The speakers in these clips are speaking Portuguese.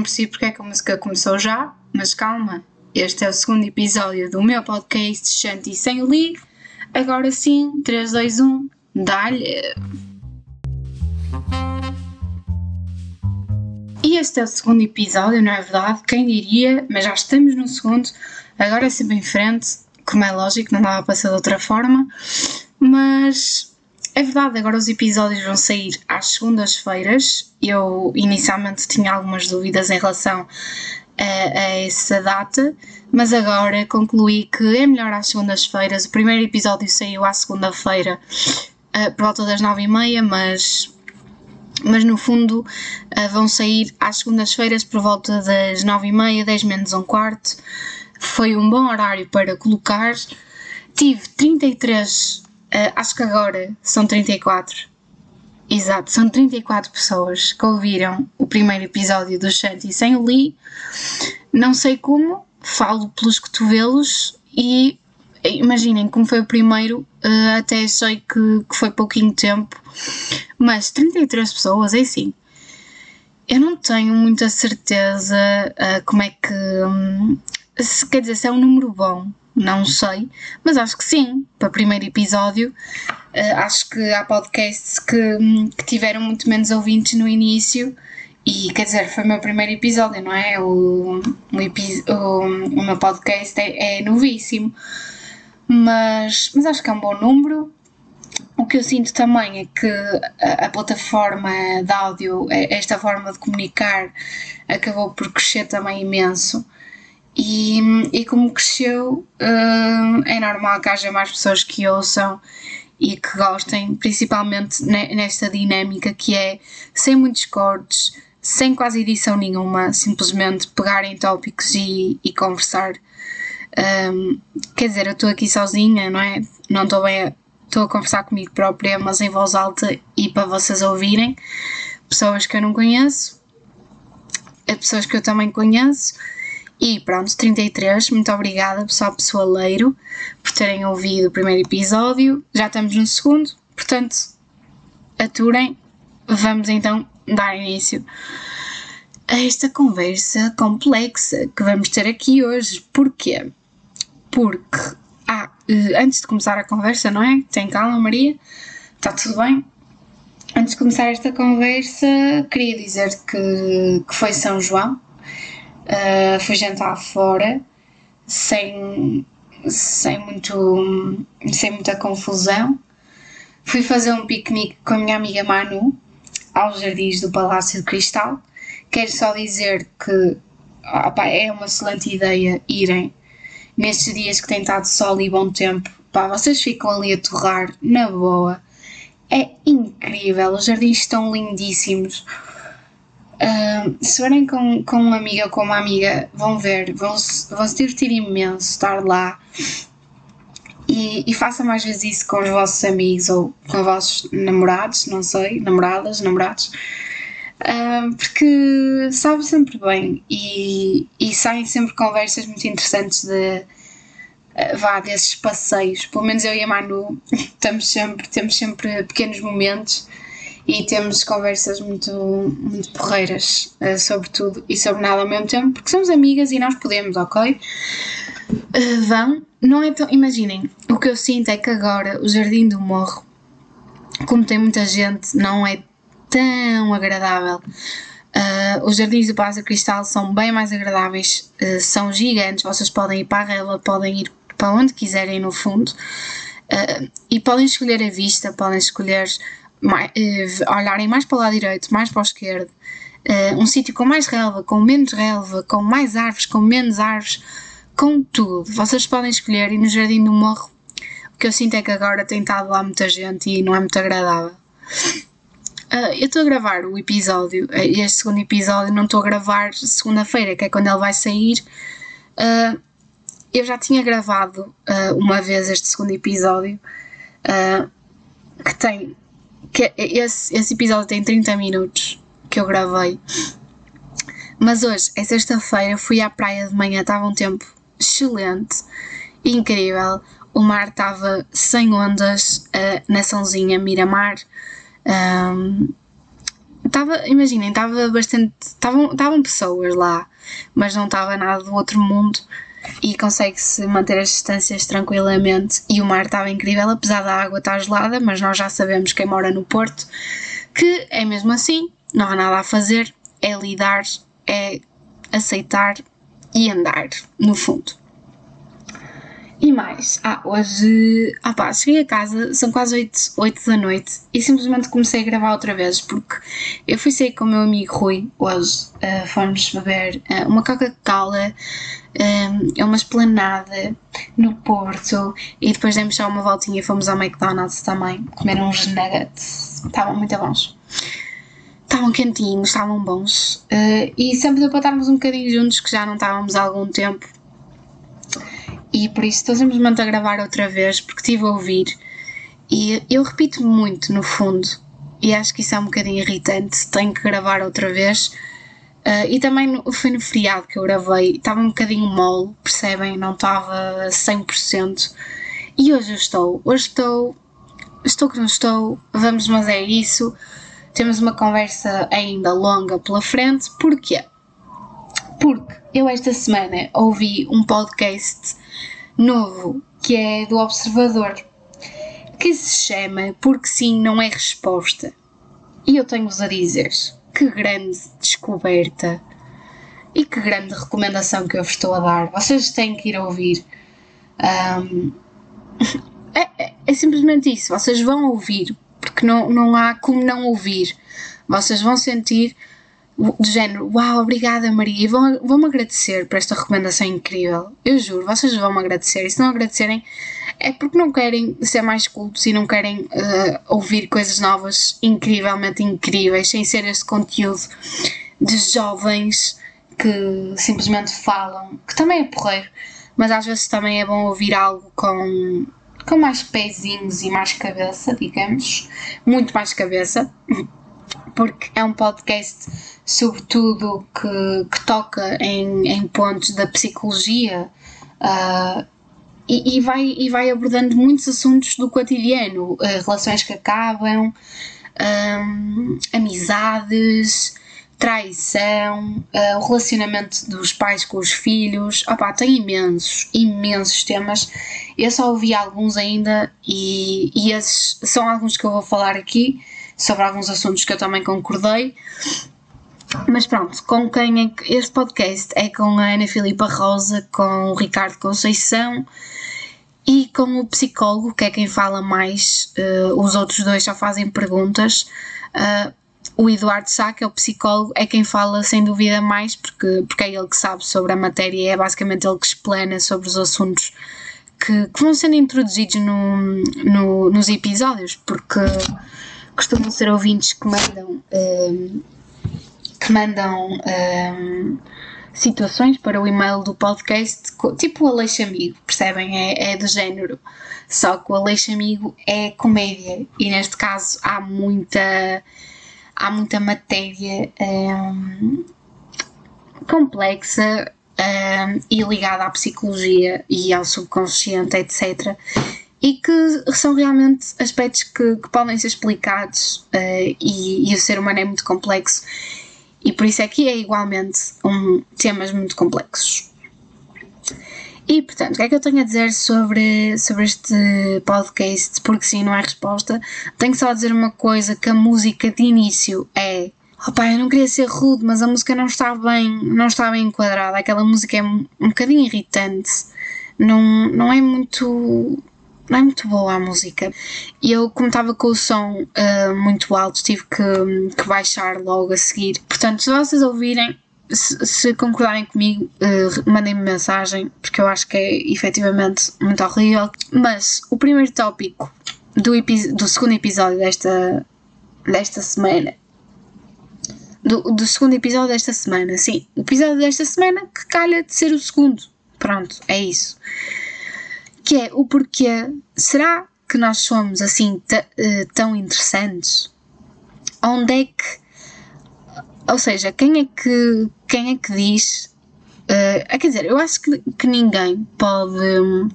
não percebi porque é que a música começou já, mas calma, este é o segundo episódio do meu podcast Shanti Sem Li. Agora sim, 3, 2, 1, dá-lhe! E este é o segundo episódio, não é verdade? Quem diria? Mas já estamos no segundo, agora é sempre em frente, como é lógico, não dava para ser de outra forma, mas é verdade, agora os episódios vão sair às segundas-feiras. Eu inicialmente tinha algumas dúvidas em relação a, a, essa data, mas agora concluí que é melhor às segundas-feiras. O primeiro episódio saiu à segunda-feira, uh, por volta das nove e meia, mas, mas no fundo uh, vão sair às segundas-feiras por volta das nove e meia, dez menos um quarto. Foi um bom horário para colocar. Tive 33 Uh, acho que agora são 34. Exato, são 34 pessoas que ouviram o primeiro episódio do Shanty sem o Lee. Não sei como, falo pelos cotovelos e imaginem como foi o primeiro, uh, até achei que, que, foi pouquinho tempo, mas 33 pessoas, é assim. Eu não tenho muita certeza uh, como é que. Um, se, quer dizer, se é um número bom, não sei, mas acho que sim, para o primeiro episódio. Uh, acho que há podcasts que, que, tiveram muito menos ouvintes no início e quer dizer, foi o meu primeiro episódio, não é? O, o, o, o meu podcast é, é novíssimo, mas, mas acho que é um bom número. O que eu sinto também é que a, a plataforma de áudio, esta forma de comunicar, acabou por crescer também imenso. E, e como cresceu, uh, é normal que haja mais pessoas que ouçam e que gostem, principalmente nesta dinâmica que é sem muitos cortes, sem quase edição nenhuma, simplesmente pegarem tópicos e, e conversar. Um, quer dizer, eu estou aqui sozinha, não é? Não estou bem. Estou a conversar comigo própria, mas em voz alta e para vocês ouvirem. Pessoas que eu não conheço, pessoas que eu também conheço e pronto, 33, muito obrigada pessoal pessoaleiro por terem ouvido o primeiro episódio. Já estamos no segundo, portanto, aturem. Vamos então dar início a esta conversa complexa que vamos ter aqui hoje. Porquê? Porque, ah, antes de começar a conversa, não é? Tem calma, Maria? Está tudo bem? Antes de começar esta conversa, queria dizer que, que foi São João, Uh, fui jantar fora, sem, sem, muito, sem muita confusão. Fui fazer um piquenique com a minha amiga Manu aos jardins do Palácio de Cristal. Quero só dizer que opa, é uma excelente ideia irem nestes dias que tem estado sol e bom tempo. Vocês ficam ali a torrar na boa. É incrível, os jardins estão lindíssimos se forem com, com uma amiga ou com uma amiga, vão ver, vão, vão se divertir imenso estar lá. E, e façam mais vezes isso com os vossos amigos ou com os vossos namorados, não sei, namoradas, namorados, porque sabe sempre bem e, e saem sempre conversas muito interessantes de uh, vá desses passeios. Pelo menos eu e a Manu estamos sempre, temos sempre pequenos momentos e temos conversas muito, muito porreiras uh, sobre tudo e sobre nada ao mesmo tempo, porque somos amigas e nós podemos, ok? Uh, vão, não é tão. Imaginem, o que eu sinto é que agora o Jardim do Morro, como tem muita gente, não é tão agradável. Uh, os jardins do Palácio Cristal são bem mais agradáveis, uh, são gigantes, vocês podem ir para a relva, podem ir para onde quiserem no fundo uh, e podem escolher a vista, podem escolher mais, uh, olharem mais para o lado direito, mais para o esquerdo, uh, um sítio com mais relva, com menos relva, com mais árvores, com menos árvores, com tudo. Vocês podem escolher e no Jardim do Morro o que eu sinto é que agora tem estado lá muita gente e não é muito agradável. Uh, eu estou a gravar o episódio, este segundo episódio, não estou a gravar segunda-feira, que é quando ele vai sair. Uh, eu já tinha gravado uh, uma vez este segundo episódio, que tem que esse, esse episódio tem 30 minutos que eu gravei. Mas hoje é sexta-feira, fui à praia de manhã, estava um tempo excelente, incrível. O mar estava sem ondas uh, na Sãozinha Miramar. Um, Tava, imaginem, estava bastante. Estavam pessoas lá, mas não estava nada do outro mundo e consegue-se manter as distâncias tranquilamente. E o mar estava incrível, apesar da água estar gelada, mas nós já sabemos quem mora no Porto que é mesmo assim, não há nada a fazer, é lidar, é aceitar e andar, no fundo. E mais, ah, hoje, ah pá, cheguei a casa, são quase 8, 8 da noite e simplesmente comecei a gravar outra vez porque eu fui sair com o meu amigo Rui hoje, uh, fomos beber uh, uma Coca-Cola, um, é uma esplanada no Porto e depois demos só uma voltinha e fomos ao McDonald's também comer uns nuggets, estavam muito bons. Estavam quentinhos, estavam bons uh, e sempre deu para estarmos um bocadinho juntos que já não estávamos há algum tempo e por isso estou simplesmente a gravar outra vez porque estive a ouvir e eu repito muito no fundo e acho que isso é um bocadinho irritante. Tenho que gravar outra vez. Uh, e também no, foi no feriado que eu gravei, estava um bocadinho mole, percebem? Não estava 100%. E hoje eu estou, hoje estou, estou que não estou, vamos, mas é isso. Temos uma conversa ainda longa pela frente, porquê? Porque eu esta semana ouvi um podcast novo que é do Observador que se chama Porque Sim Não É Resposta. E eu tenho-vos a dizer que grande descoberta e que grande recomendação que eu vos estou a dar. Vocês têm que ir ouvir. Um, é, é, é, simplesmente isso. Vocês vão ouvir, porque não, não há como não ouvir. Vocês vão sentir do género, uau, obrigada Maria, e vão, vão agradecer por esta recomendação incrível. Eu juro, vocês vão me agradecer. E se não agradecerem, é porque não querem ser mais cultos e não querem uh, ouvir coisas novas, incrivelmente incríveis, sem ser este conteúdo de jovens que simplesmente falam, que também é porreiro, mas às vezes também é bom ouvir algo com, com mais pezinhos e mais cabeça, digamos, muito mais cabeça porque é um podcast, sobretudo, que, que toca em, em pontos da psicologia uh, e, e, vai, e vai abordando muitos assuntos do cotidiano, uh, relações que acabam, um, ah, amizades, traição, uh, o relacionamento dos pais com os filhos. Opa, tem imensos, imensos temas. Eu só ouvi alguns ainda e, e esses são alguns que eu vou falar aqui sobre alguns assuntos que eu também concordei. Mas pronto, com quem é que este podcast é com a Ana Filipa Rosa, com o Ricardo Conceição e com o psicólogo, que é quem fala mais, uh, os outros dois só fazem perguntas. Uh, o Eduardo Sá, que é o psicólogo, é quem fala sem dúvida mais, porque, porque é ele que sabe sobre a matéria e é basicamente ele que explana sobre os assuntos que, que vão sendo introduzidos no, no, nos episódios, porque costumam ser ouvintes que mandam, um, ehm, que mandam um, ehm, situações para o e-mail do podcast, tipo o Aleixo Amigo, percebem? É, é do género. Só que o Aleixo Amigo é comédia e neste caso há muita, há muita matéria um, ehm, complexa um, e ligada à psicologia e ao subconsciente, etc e que são realmente aspectos que, que podem ser explicados uh, e, e, o ser humano é muito complexo e por isso é que é igualmente um, temas muito complexos. E portanto, o que é que eu tenho a dizer sobre, sobre este podcast? Porque sim, não é resposta. Tenho só a dizer uma coisa: que a música de início é. Opa, eu não queria ser rude, mas a música não está bem, não está bem enquadrada. Aquela música é um, um bocadinho irritante. Não, não é muito não é muito boa a música. E eu, como estava com o som uh, muito alto, tive que, que, baixar logo a seguir. Portanto, se vocês ouvirem, se, se concordarem comigo, uh, mandem-me mensagem, porque eu acho que é efetivamente muito horrível. Mas o primeiro tópico do, do segundo episódio desta, desta semana do, do, segundo episódio desta semana. Sim, o episódio desta semana que calha de ser o segundo. Pronto, é isso que é o porquê. Será que nós somos assim eh, tão interessantes? Onde é que. Ou seja, quem é que, quem é que diz. Uh, quer dizer, eu acho que, que ninguém pode,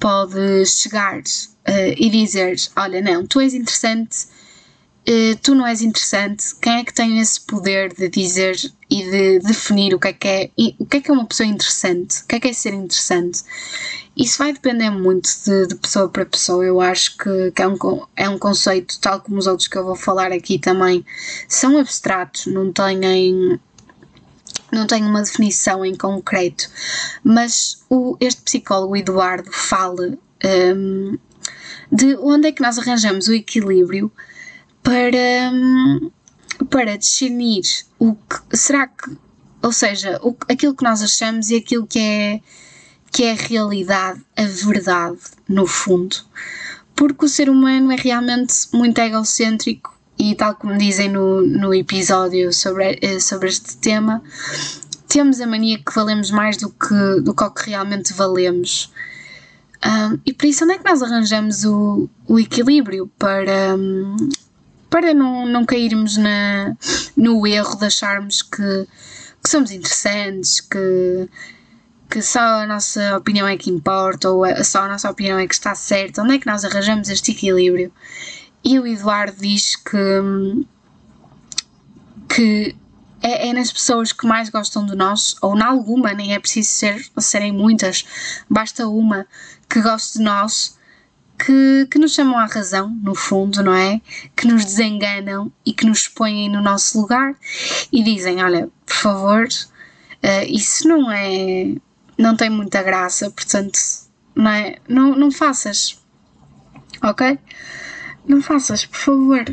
pode chegar uh, e dizer: Olha, não, tu és interessante tu não és interessante, quem é que tem esse poder de dizer e de definir o que é que é, o que é, que é uma pessoa interessante? O que é que é ser interessante? Isso vai depender muito de, de pessoa para pessoa. Eu acho que, que, é, um, é um conceito, tal como os outros que eu vou falar aqui também, são abstratos, não têm não tenho uma definição em concreto, mas o, este psicólogo Eduardo fala um, de onde é que nós arranjamos o equilíbrio para, um, para discernir o que será que, ou seja, o, aquilo que nós achamos e aquilo que é que é a realidade, a verdade, no fundo. Porque o ser humano é realmente muito egocêntrico e, tal como dizem no, no episódio sobre, eh, sobre este tema, temos a mania que valemos mais do que, do que realmente valemos. Um, e por isso, onde é que nós arranjamos o, o equilíbrio para, um, para não, não cairmos na, no erro de acharmos que, que somos interessantes, que, que só a nossa opinião é que importa ou só a nossa opinião é que está certa? Onde é que nós arranjamos este equilíbrio? E o Eduardo diz que, que é, é, nas pessoas que mais gostam de nós, ou na alguma, nem é preciso ser, serem muitas, basta uma que goste de nós, que, que nos chamam à razão, no fundo, não é? Que nos desenganam e que nos põem no nosso lugar e dizem: Olha, por favor, uh, isso não é não tem muita graça, portanto, não, é? não, não faças, ok? Não faças, por favor.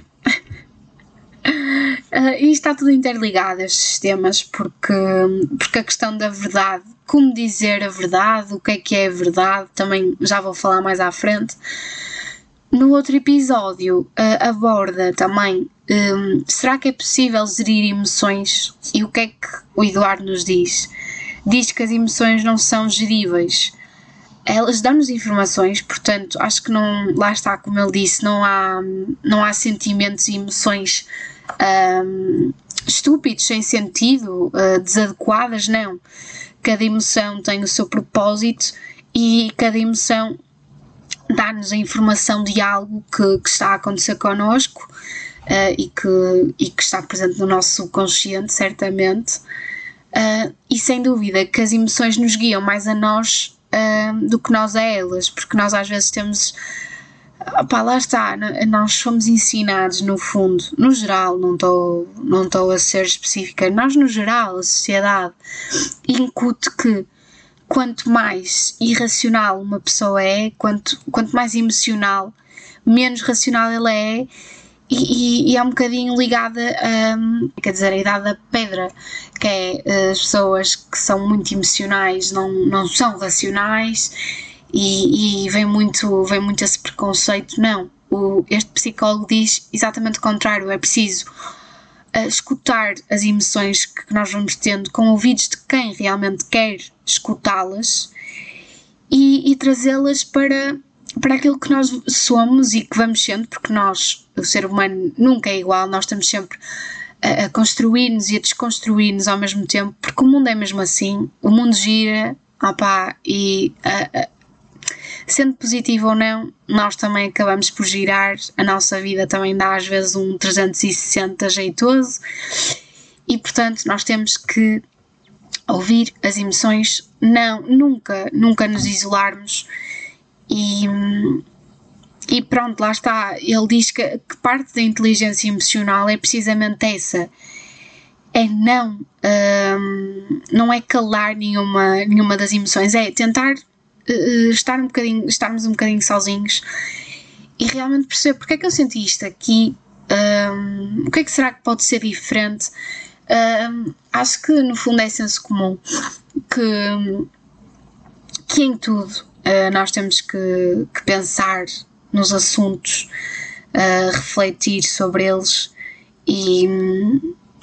Uh, e está tudo interligado, estes temas, porque, porque a questão da verdade, como dizer a verdade, o que é que é a verdade, também já vou falar mais à frente. No outro episódio, uh, aborda também um, será que é possível gerir emoções e o que é que o Eduardo nos diz? diz que as emoções não são geríveis. Elas dão-nos informações, portanto, acho que não, lá está, como ele disse, não há, não há sentimentos e emoções um, estúpidos, sem sentido, uh, desadequadas, não. Cada emoção tem o seu propósito e cada emoção dá-nos a informação de algo que, que, está a acontecer connosco uh, e, que, e que está presente no nosso subconsciente, certamente. Uh, e sem dúvida que as emoções nos guiam mais a nós uh, do que nós a elas, porque nós às vezes temos. Opá, lá está, nós somos ensinados no fundo, no geral, não estou não a ser específica, nós no geral, a sociedade incute que quanto mais irracional uma pessoa é, quanto, quanto mais emocional, menos racional ela é e, e, é um bocadinho ligada a, quer dizer, a idade da pedra, que é eh, as pessoas que são muito emocionais não, não são racionais e, e vem, muito, vem muito esse preconceito. Não, o, este psicólogo diz exatamente o contrário, é preciso uh, escutar as emoções que nós vamos tendo com ouvidos de quem realmente quer escutá-las e, e trazê-las para para aquilo que nós somos e que vamos sendo, porque nós, o ser humano, nunca é igual, nós estamos sempre a, construir-nos e a desconstruir-nos ao mesmo tempo, porque o mundo é mesmo assim, o mundo gira, opá, e a, sendo positivo ou não, nós também acabamos por girar, a nossa vida também dá às vezes um 360 jeitoso, e portanto nós temos que ouvir as emoções, não, nunca, nunca nos isolarmos. E, e pronto, lá está. Ele diz que, que parte da inteligência emocional é precisamente essa. É não, um, não é calar nenhuma, nenhuma das emoções, é tentar estar um bocadinho, estarmos um bocadinho sozinhos e realmente perceber porque é que eu senti isto aqui, um, o que é que será que pode ser diferente. Um, acho que no fundo é senso comum que, que em tudo uh, nós temos que, que, pensar nos assuntos, uh, refletir sobre eles e,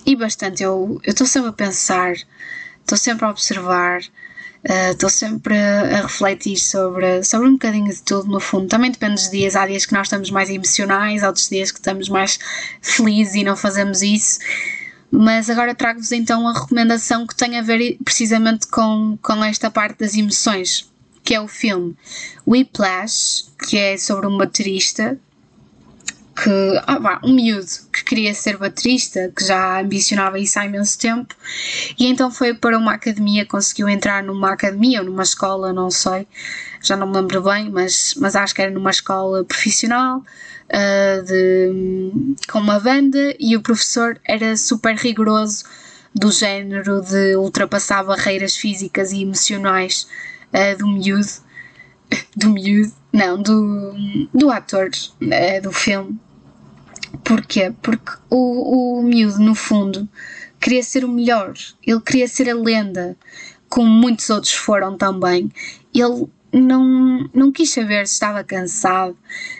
e bastante. Eu estou sempre a pensar, estou sempre a observar, eh, estou uh, sempre a, a, refletir sobre, sobre um bocadinho de tudo, no fundo. Também depende dos dias. Há dias que nós estamos mais emocionais, há outros dias que estamos mais felizes e não fazemos isso. Mas agora trago-vos então a recomendação que tem a ver precisamente com, com esta parte das emoções que é o filme Whiplash, que é sobre um baterista que ah, um miúdo que queria ser baterista, que já ambicionava isso há imenso tempo, e então foi para uma academia, conseguiu entrar numa academia ou numa escola, não sei, já não me lembro bem, mas, mas acho que era numa escola profissional, uh, de, com uma banda, e o professor era super rigoroso, do género de ultrapassar barreiras físicas e emocionais uh, do miúdo, do miúdo, não, do, do ator uh, do filme. Porquê? Porque o, o miúdo, no fundo, queria ser o melhor, ele queria ser a lenda, como muitos outros foram também. Ele não, não quis saber se estava cansado,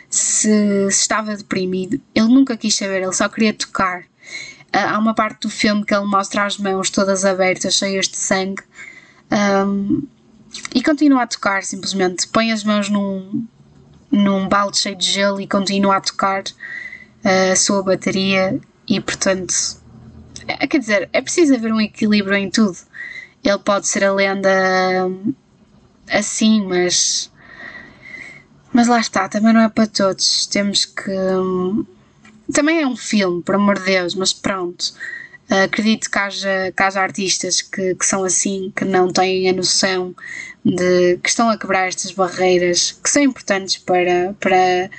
se, se estava deprimido, ele nunca quis saber, ele só queria tocar. Uh, há uma parte do filme que ele mostra as mãos todas abertas, cheias de sangue, um, e continua a tocar simplesmente. Põe as mãos num, num balde cheio de gelo e continua a tocar a sua bateria. E portanto, é, quer dizer, é preciso haver um equilíbrio em tudo. Ele pode ser a lenda assim, mas. Mas lá está, também não é para todos. Temos que. Hum, também é um filme, por amor de Deus, mas pronto. Uh, acredito que haja, que haja artistas que, que são assim, que não têm a noção de que estão a quebrar estas barreiras que são importantes para, para,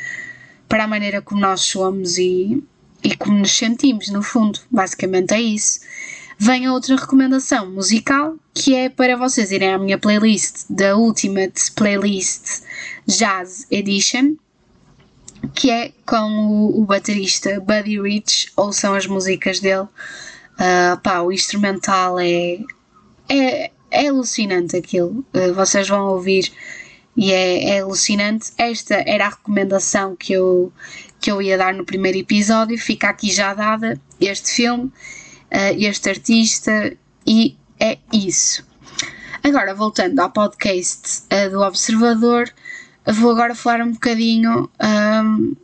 para a maneira como nós somos e, e como nos sentimos, no fundo. Basicamente é isso. Vem a outra recomendação musical que é para vocês irem à minha playlist da Ultimate Playlist Jazz Edition que é com o, o baterista Buddy Rich, ou são as músicas dele. Uh, pá, o instrumental é, é, é alucinante aquilo. Uh, vocês vão ouvir e é, é, alucinante. Esta era a recomendação que eu, que eu ia dar no primeiro episódio. Fica aqui já dada este filme, uh, este artista, e é isso. Agora, voltando ao podcast uh, do Observador, vou agora falar um bocadinho. Um,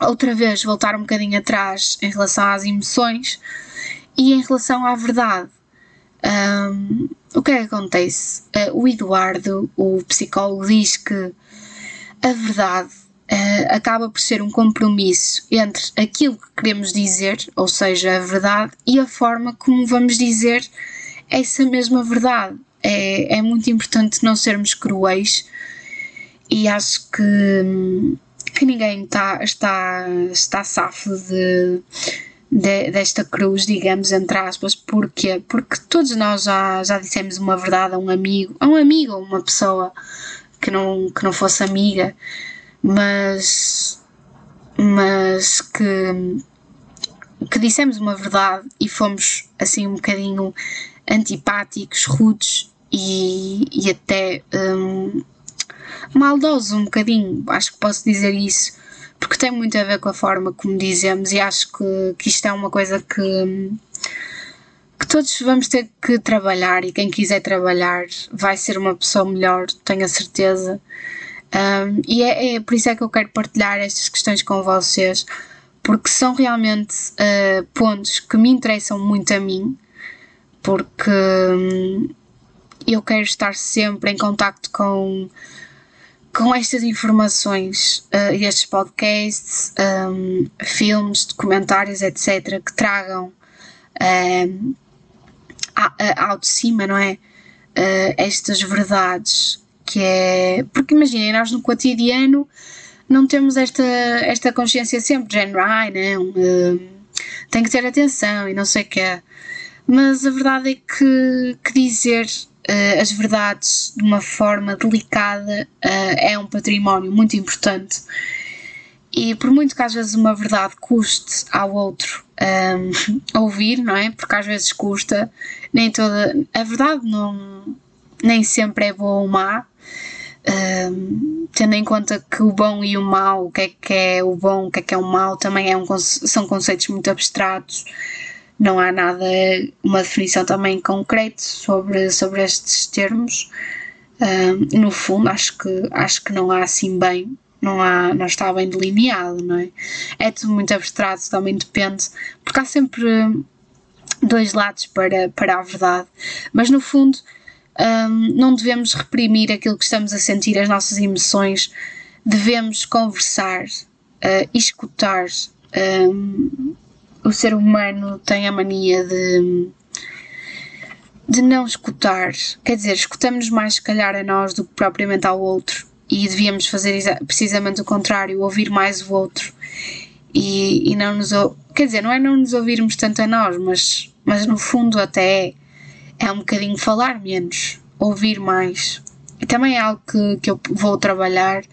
outra vez, voltar um bocadinho atrás em relação às emoções e em relação à verdade. O que é que acontece? Uh, o Eduardo, o psicólogo, diz que a verdade uh, acaba por ser um compromisso entre aquilo que queremos dizer, ou seja, a verdade, e a forma como vamos dizer essa mesma verdade. É, é muito importante não sermos cruéis e acho que, que ninguém tá, está, está safo de, de, desta cruz, digamos, entre aspas, porquê? Porque todos nós já, já dissemos uma verdade a um amigo, a um amigo ou uma pessoa que não, que não fosse amiga, mas, mas que, que dissemos uma verdade e fomos assim um bocadinho antipáticos, rudes e, e até um, maldoso um bocadinho, acho que posso dizer isso, porque tem muito a ver com a forma como dizemos e acho que, que isto é uma coisa que, que todos vamos ter que trabalhar e quem quiser trabalhar vai ser uma pessoa melhor, tenho a certeza. Um, e é, é, por isso é que eu quero partilhar estas questões com vocês, porque são realmente uh, pontos que me interessam muito a mim, porque um, eu quero estar sempre em contacto com com estas informações uh, e estes podcasts, um, filmes, documentários, etc., que tragam um, ao de cima, não é? Uh, estas verdades que é. Porque imaginem, nós no cotidiano não temos esta, esta consciência sempre, género, ai não, uh, tem que ter atenção e não sei o quê. Mas a verdade é que, que dizer uh, as verdades de uma forma delicada uh, é um património muito importante. E por muito que às vezes uma verdade custe ao outro um, ehm, ouvir, não é? Porque às vezes custa, nem toda. A verdade não, nem sempre é boa ou má. Um, ehm, tendo em conta que o bom e o mau, o que é que é o bom, o que é que é o mau, também é um, são conceitos muito abstratos não há nada, uma definição também concreta sobre, sobre estes termos. No fundo, acho que, acho que não há assim bem, não, há, não está bem delineado, não é? É tudo muito abstrato, também depende, porque há sempre dois lados para, para a verdade, mas no fundo um, não devemos reprimir aquilo que estamos a sentir, as nossas emoções, devemos conversar uh, escutar. Um, o ser humano tem a mania de, de não escutar. Quer dizer, escutamos mais, se calhar, a nós do que propriamente ao outro. E devíamos fazer precisamente o contrário, ouvir mais o outro. E, e não nos. Quer dizer, não é não nos ouvirmos tanto a nós, mas, mas no fundo até é, é um bocadinho falar menos, ouvir mais. E também é algo que, que eu vou trabalhar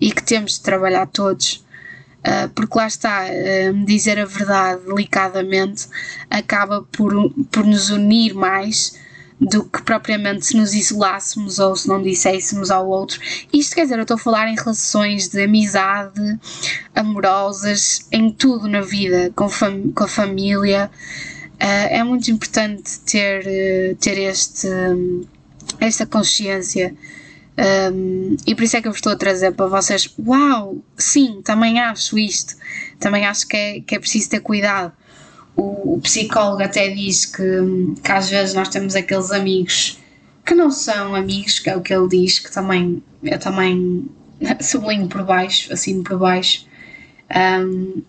e que temos de trabalhar todos Uh, porque lá está, uh, dizer a verdade delicadamente acaba por, por nos unir mais do que propriamente se nos isolássemos ou se não disséssemos ao outro. Isto quer dizer, eu estou a falar em relações de amizade, amorosas, em tudo na vida, com, fam com a família. Uh, é muito importante ter, ter este, esta consciência um, e por isso é que eu vos estou a trazer para vocês. Uau, sim, também acho isto. Também acho que é, que é preciso ter cuidado. O, o psicólogo até diz que, que às vezes nós temos aqueles amigos que não são amigos, que é o que ele diz, que também eu também sublinho por baixo, assim por baixo. Um,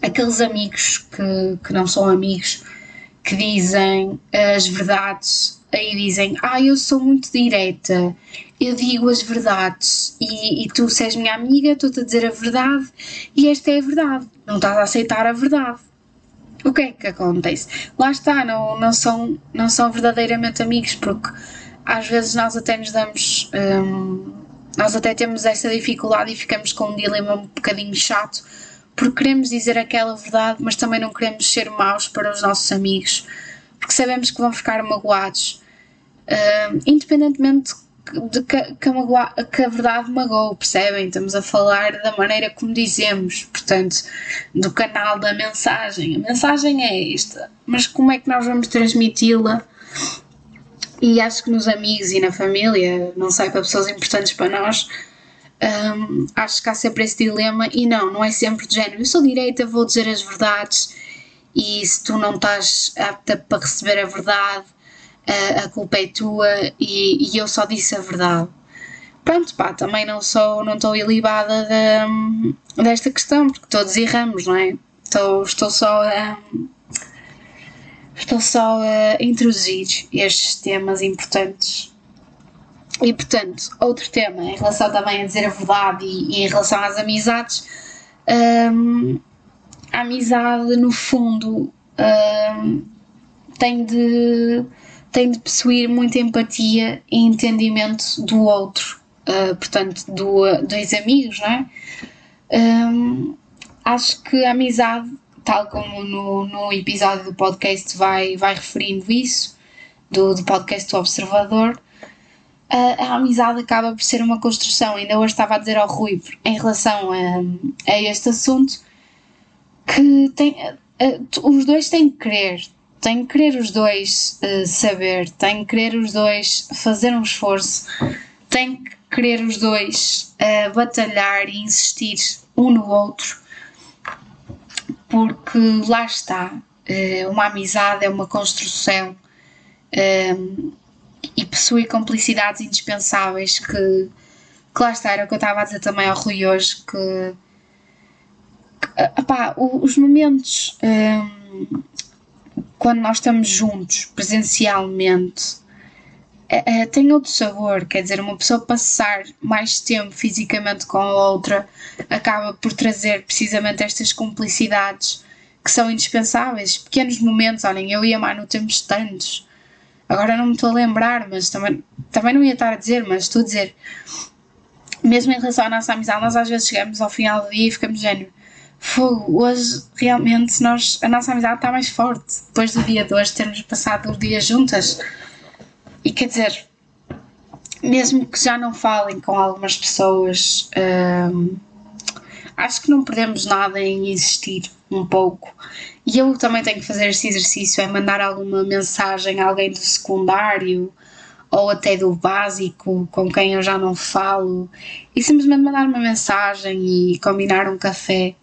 aqueles amigos que, que não são amigos, que dizem as verdades, aí dizem, ah, eu sou muito direta, eu digo as verdades e, e tu, és minha amiga, estou-te a dizer a verdade e esta é a verdade. Não estás a aceitar a verdade. O que é que acontece? Lá está, não, não, são, não são verdadeiramente amigos, porque às vezes nós até nos damos. Hum, nós até temos essa dificuldade e ficamos com um dilema um bocadinho chato, porque queremos dizer aquela verdade, mas também não queremos ser maus para os nossos amigos, porque sabemos que vão ficar magoados. Hum, independentemente de que, que, a, que a verdade magoou, percebem? Estamos a falar da maneira como dizemos, portanto, do canal da mensagem. A mensagem é esta, mas como é que nós vamos transmiti-la? E acho que nos amigos e na família, não sei, para pessoas importantes para nós, um, acho que há sempre esse dilema. E não, não é sempre de género. Eu sou direita, vou dizer as verdades, e se tu não estás apta para receber a verdade a, culpa é tua e, e, eu só disse a verdade. Pronto, pá, também não sou, não estou ilibada de, desta questão, porque todos erramos, não é? Estou, estou só a. Estou só a introduzir estes temas importantes. E portanto, outro tema em relação também a dizer a verdade e, e em relação às amizades, hum, a amizade no fundo hum, tem de tem de possuir muita empatia e entendimento do outro, uh, portanto, do, dois amigos, não é? Um, acho que a amizade, tal como no, no episódio do podcast vai, vai referindo isso, do, do podcast do Observador, a, a amizade acaba por ser uma construção. Ainda hoje estava a dizer ao Rui, em relação a, a este assunto, que tem, os dois têm que querer, tem que querer os dois uh, saber, tem que querer os dois fazer um esforço, tem que querer os dois uh, batalhar e insistir um no outro, porque lá está, uh, uma amizade é uma construção e possui complicidades indispensáveis que, que lá está, era o que eu estava a dizer também ao Rui hoje, que, que opá, os momentos quando nós estamos juntos, presencialmente, é, é, tem outro sabor. Quer dizer, uma pessoa passar mais tempo fisicamente com a outra acaba por trazer precisamente estas cumplicidades que são indispensáveis. Pequenos momentos, olhem, eu e a Manu temos tantos. Agora não me estou a lembrar, mas também, também não ia estar a dizer, mas estou a dizer. Mesmo em relação à nossa amizade, nós às vezes chegamos ao final do dia e ficamos género fogo, hoje realmente nós, a nossa amizade está mais forte depois do dia de hoje termos passado os dias juntas. E quer dizer, mesmo que já não falem com algumas pessoas, hum, acho que não perdemos nada em existir um pouco. E eu também tenho que fazer esse exercício: é mandar alguma mensagem a alguém do secundário ou até do básico com quem eu já não falo e simplesmente mandar uma mensagem e combinar um café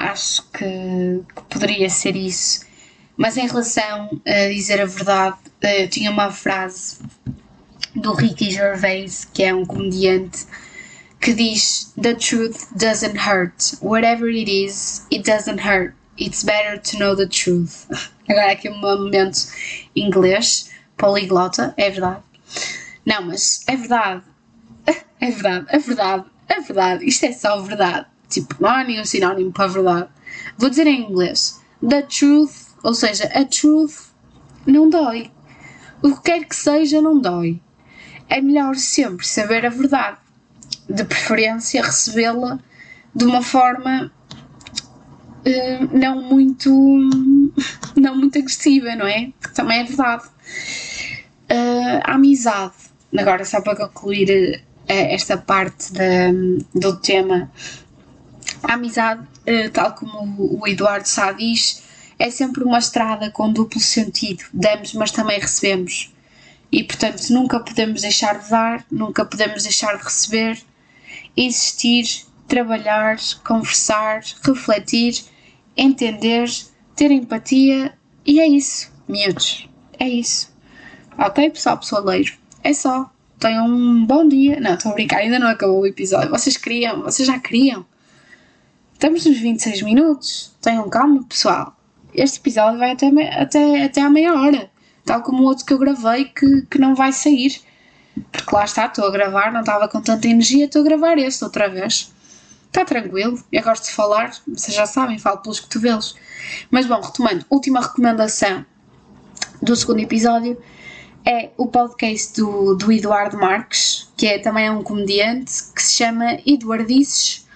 acho que, que, poderia ser isso. Mas em relação a dizer a verdade, eu tinha uma frase do Ricky Gervais, que é um comediante, que diz The truth doesn't hurt. Whatever it is, it doesn't hurt. It's better to know the truth. Agora aqui um momento inglês, poliglota, é verdade. Não, mas é verdade. É verdade, é verdade, é verdade. Isto é só verdade. Tipo, não há nenhum sinónimo para verdade. Vou dizer em inglês. The truth, ou seja, a truth não dói. O que quer que seja, não dói. É melhor sempre saber a verdade. De preferência, recebê-la de uma forma uh, não muito não muito agressiva, não é? Que também é verdade. Uh, a amizade, agora só para concluir uh, esta parte do tema, a amizade, tal como o Eduardo Sá diz, é sempre uma estrada com duplo sentido. Damos, mas também recebemos. E portanto, nunca podemos deixar de dar, nunca podemos deixar de receber. Existir, trabalhar, conversar, refletir, entender, ter empatia. E é isso, miúdos. É isso. Ok, pessoal, pessoaleiro? É só. Tenham um bom dia. Não, estou a brincar, ainda não acabou o episódio. Vocês queriam, vocês já queriam. Estamos nos 26 minutos. Tenham calma, pessoal este episódio vai até, até, até à meia hora, tal como o outro que eu gravei que, que não vai sair. Porque lá está, estou a gravar, não estava com tanta energia, estou a gravar este outra vez. Está tranquilo, eu gosto de falar, vocês já sabem, falo pelos cotovelos. Mas bom, retomando, última recomendação do segundo episódio é o podcast do, do Eduardo Marques, que é também é um comediante, que se chama Eduardices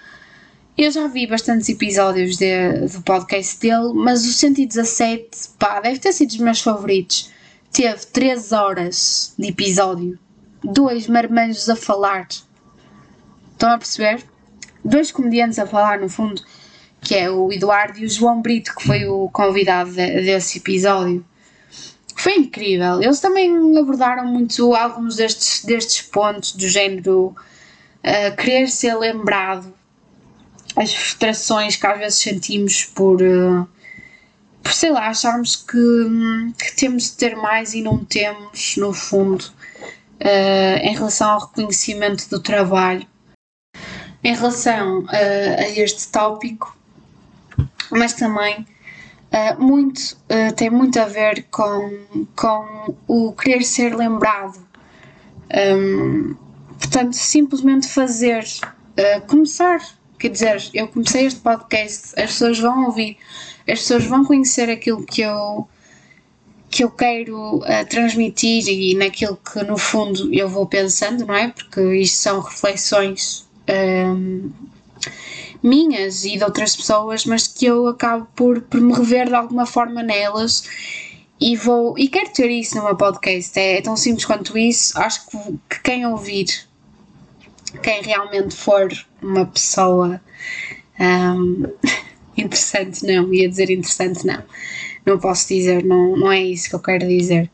eu já vi bastantes episódios de, do podcast dele, mas o 117, pá, deve ter sido dos meus favoritos. Teve 3 horas de episódio, dois marmanjos a falar. Estão a perceber? Dois comediantes a falar, no fundo, que é o Eduardo e o João Brito, que foi o convidado de, desse episódio. Foi incrível. Eles também abordaram muito alguns destes, destes pontos do género uh, querer ser lembrado as frustrações que às vezes sentimos por, uh, por sei lá, acharmos que, que, temos de ter mais e não temos, no fundo, uh, em relação ao reconhecimento do trabalho. Em relação uh, a este tópico, mas também muito, tem muito a ver com, com o querer ser lembrado. Um, portanto, simplesmente fazer, começar Quer dizer, eu comecei este podcast, as pessoas vão ouvir, as pessoas vão conhecer aquilo que eu que eu quero uh, transmitir e naquilo que no fundo eu vou pensando, não é? Porque isto são reflexões um, ehm, minhas e de outras pessoas, mas que eu acabo por, por me rever de alguma forma nelas e vou e quero ter isso meu podcast. É, é tão simples quanto isso. Acho que, que quem ouvir quem realmente for uma pessoa um, interessante, não, ia dizer interessante, não, não posso dizer, não, não é isso que eu quero dizer.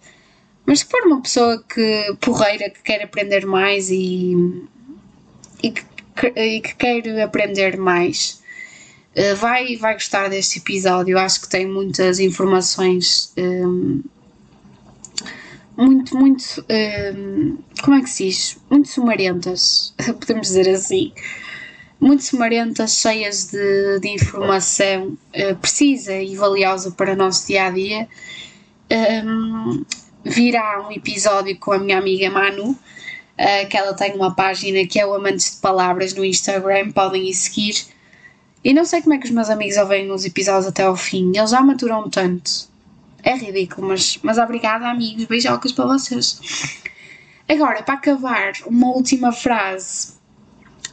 Mas se for uma pessoa que porreira, que quer aprender mais e, e, que, e que quer aprender mais, eh, vai, vai gostar deste episódio. Acho que tem muitas informações um, muito, muito. Um, como é que se diz? Muito sumarentas, podemos dizer assim. Muito sumarentas, cheias de, de informação uh, precisa e valiosa para o nosso dia a dia. Um, virá um episódio com a minha amiga Manu, uh, que ela tem uma página que é o Amantes de Palavras no Instagram, podem ir seguir. E não sei como é que os meus amigos ouvem os episódios até ao fim, eles já maturam tanto é ridículo, mas, mas obrigada, amigos. Beijocas para vocês. Agora, para acabar, uma última frase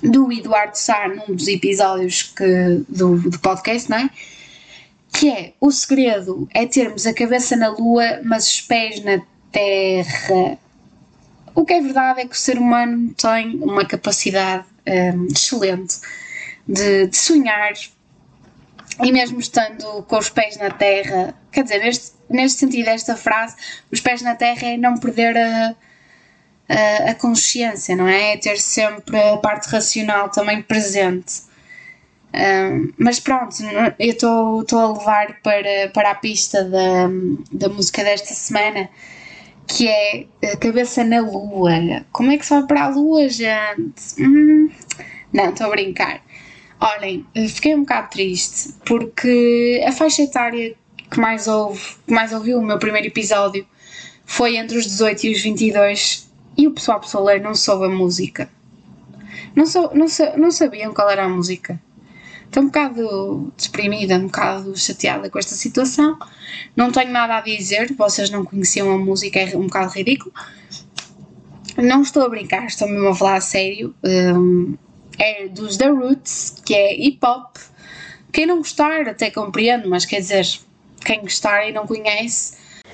do Eduardo Sá num dos episódios que, do, do podcast, não é? Que é: o segredo é termos a cabeça na lua, mas os pés na terra. O que é verdade é que o ser humano tem uma capacidade um, excelente de, de sonhar, e mesmo estando com os pés na terra, quer dizer, neste, neste sentido, esta frase, os pés na terra é não perder a, a, a consciência, não é? É ter sempre a parte racional também presente. Um, mas pronto, eu estou a levar para, para a pista da, da música desta semana que é a cabeça na lua. Como é que se vai para a lua, gente? Hum, Não, estou a brincar. Olhem, fiquei um bocado triste porque a faixa etária que mais, ouve, que mais ouviu o meu primeiro episódio foi entre os 18 e os 22 e o pessoal pessoaleiro não soube a música. Não, sou, não, não sabiam qual era a música. Estou um bocado deprimida, um bocado chateada com esta situação. Não tenho nada a dizer, vocês não conheciam a música, é um bocado ridículo. Não estou a brincar, estou mesmo a falar a sério. Um, é dos The Roots, que é hip hop. Quem não gostar até compreendo, mas quer dizer, quem gostar e não conhece,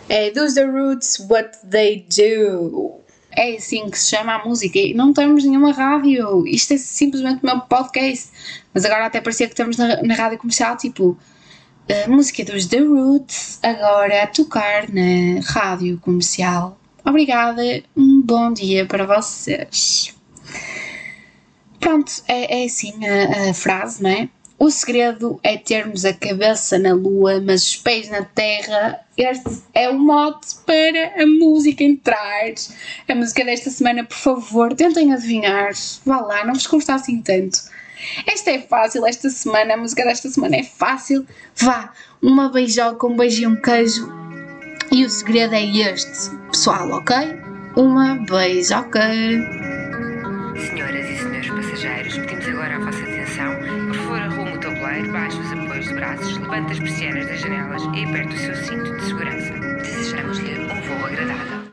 é dos The Roots What They Do. É assim que se chama a música. E não temos nenhuma rádio. Isto é simplesmente o meu podcast. Mas agora até parecia que estamos na, na rádio comercial, tipo, a música dos The Roots agora a tocar na rádio comercial. Obrigada, um bom dia para vocês. Pronto, é, é assim a, a frase, não é? O segredo é termos a cabeça na lua, mas os pés na terra. Este é o mote para a música entrar. A música desta semana, por favor, tentem adivinhar. Vá lá, não vos custa assim tanto. Esta é fácil, esta semana, a música desta semana é fácil. Vá, uma beijoca, um beijo e um queijo. E o segredo é este, pessoal, ok? Uma beijoca. Senhoras e senhores arrume o tabuleiro, baixe os apoios de braços, levante as persianas das janelas e aperte o seu cinto de segurança. Desejamos-lhe um voo agradável.